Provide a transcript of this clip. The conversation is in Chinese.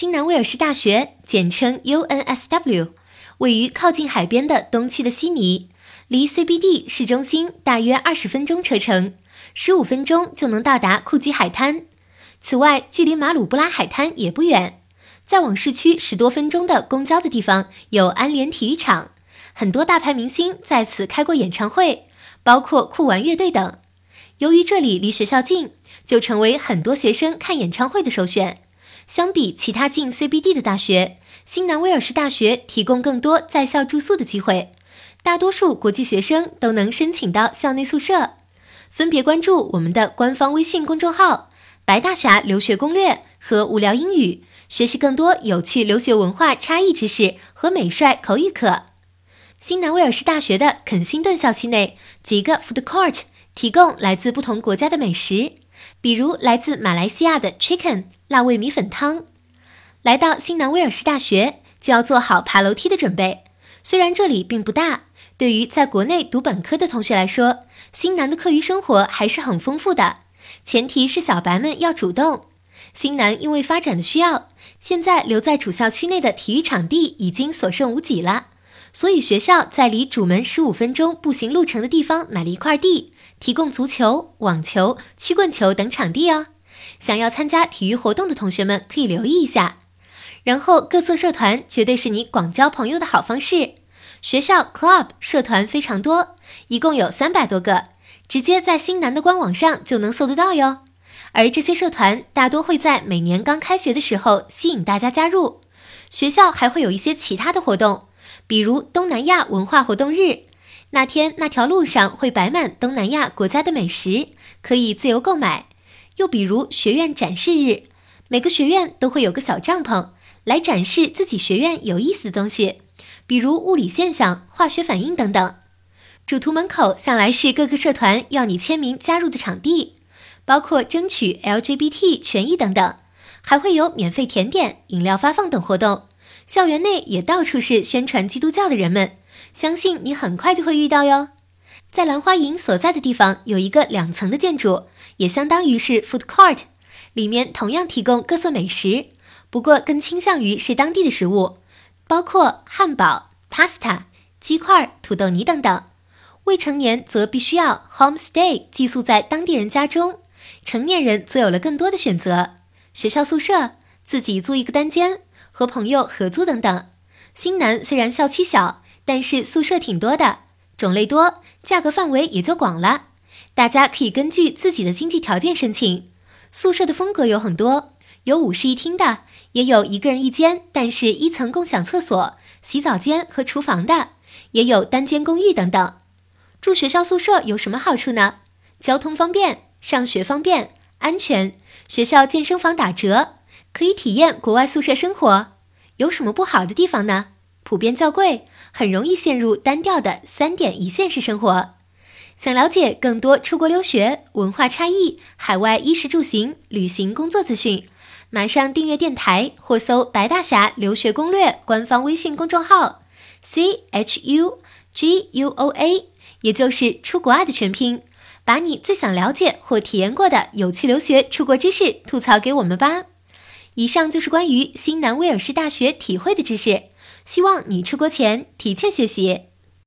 新南威尔士大学，简称 UNSW，位于靠近海边的东区的悉尼，离 CBD 市中心大约二十分钟车程，十五分钟就能到达库吉海滩。此外，距离马鲁布拉海滩也不远，再往市区十多分钟的公交的地方有安联体育场，很多大牌明星在此开过演唱会，包括酷玩乐队等。由于这里离学校近，就成为很多学生看演唱会的首选。相比其他近 CBD 的大学，新南威尔士大学提供更多在校住宿的机会，大多数国际学生都能申请到校内宿舍。分别关注我们的官方微信公众号“白大侠留学攻略”和“无聊英语”，学习更多有趣留学文化差异知识和美帅口语课。新南威尔士大学的肯辛顿校区内几个 food court 提供来自不同国家的美食。比如来自马来西亚的 chicken 辣味米粉汤，来到新南威尔士大学就要做好爬楼梯的准备。虽然这里并不大，对于在国内读本科的同学来说，新南的课余生活还是很丰富的。前提是小白们要主动。新南因为发展的需要，现在留在主校区内的体育场地已经所剩无几了，所以学校在离主门十五分钟步行路程的地方买了一块地。提供足球、网球、曲棍球等场地哦。想要参加体育活动的同学们可以留意一下。然后各色社团绝对是你广交朋友的好方式。学校 club 社团非常多，一共有三百多个，直接在新南的官网上就能搜得到哟。而这些社团大多会在每年刚开学的时候吸引大家加入。学校还会有一些其他的活动，比如东南亚文化活动日。那天，那条路上会摆满东南亚国家的美食，可以自由购买。又比如学院展示日，每个学院都会有个小帐篷，来展示自己学院有意思的东西，比如物理现象、化学反应等等。主图门口向来是各个社团要你签名加入的场地，包括争取 LGBT 权益等等，还会有免费甜点、饮料发放等活动。校园内也到处是宣传基督教的人们。相信你很快就会遇到哟。在兰花楹所在的地方有一个两层的建筑，也相当于是 food court，里面同样提供各色美食，不过更倾向于是当地的食物，包括汉堡、pasta、鸡块、土豆泥等等。未成年则必须要 home stay 寄宿在当地人家中，成年人则有了更多的选择：学校宿舍、自己租一个单间、和朋友合租等等。新南虽然校区小。但是宿舍挺多的，种类多，价格范围也就广了。大家可以根据自己的经济条件申请。宿舍的风格有很多，有五室一厅的，也有一个人一间，但是一层共享厕所、洗澡间和厨房的，也有单间公寓等等。住学校宿舍有什么好处呢？交通方便，上学方便，安全。学校健身房打折，可以体验国外宿舍生活。有什么不好的地方呢？普遍较贵。很容易陷入单调的三点一线式生活。想了解更多出国留学、文化差异、海外衣食住行、旅行工作资讯，马上订阅电台或搜“白大侠留学攻略”官方微信公众号，C H U G U O A，也就是出国爱的全拼，把你最想了解或体验过的有趣留学出国知识吐槽给我们吧。以上就是关于新南威尔士大学体会的知识。希望你出国前提前学习。